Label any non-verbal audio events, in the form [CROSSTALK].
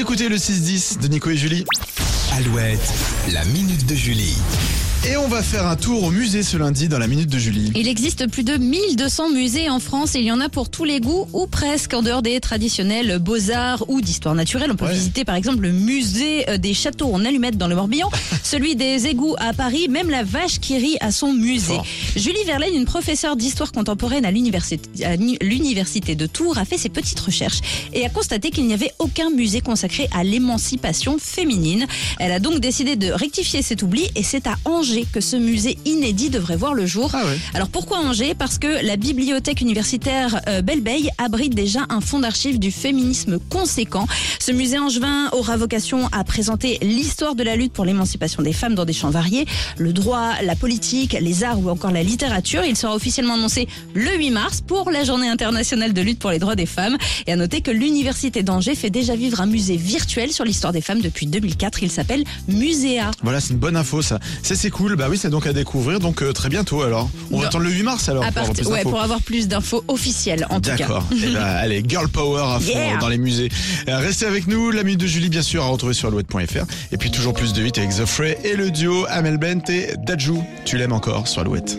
Écoutez le 6-10 de Nico et Julie. Alouette, la minute de Julie. Et on va faire un tour au musée ce lundi dans la minute de Julie. Il existe plus de 1200 musées en France et il y en a pour tous les goûts ou presque en dehors des traditionnels beaux-arts ou d'histoire naturelle. On peut Ouais. visiter par exemple le musée euh, des châteaux en allumettes dans le Morbihan, [LAUGHS] celui des égouts à Paris, même la vache qui rit à son musée. Fort. Julie Verlaine, une professeure d'histoire contemporaine à l'université de Tours, a fait ses petites recherches et a constaté qu'il n'y avait aucun musée consacré à l'émancipation féminine. Elle a donc décidé de rectifier cet oubli et c'est à Angers que ce musée inédit devrait voir le jour. Ah ouais. Alors pourquoi Angers? Parce que la bibliothèque universitaire euh, Belleveille abrite déjà un fonds d'archives du féminisme conséquent. Ce musée angevin aura vocation à présenter l'histoire de la lutte pour l'émancipation des femmes dans des champs variés, le droit, la politique, les arts ou encore la littérature. Il sera officiellement annoncé le 8 mars pour la journée internationale de lutte pour les droits des femmes. Et à noter que l'université d'Angers fait déjà vivre un musée virtuel sur l'histoire des femmes depuis 2004. Il s'appelle Muséa. Voilà, c'est une bonne info ça. Ça c'est cool cool. Bah oui, c'est donc à découvrir. Donc euh, très bientôt alors. On va attendre le 8 mars alors. Pour, avoir plus ouais, d'infos. pour avoir plus d'infos officielles en tout cas. D'accord. Eh ben, [LAUGHS] allez, girl power à fond dans les musées. Euh, restez avec nous, la minute de Julie, bien sûr, à retrouver sur alouette.fr. Et puis toujours plus de 8 avec The Fray et le duo Amel Bent et Dajou. Tu l'aimes encore sur Alouette.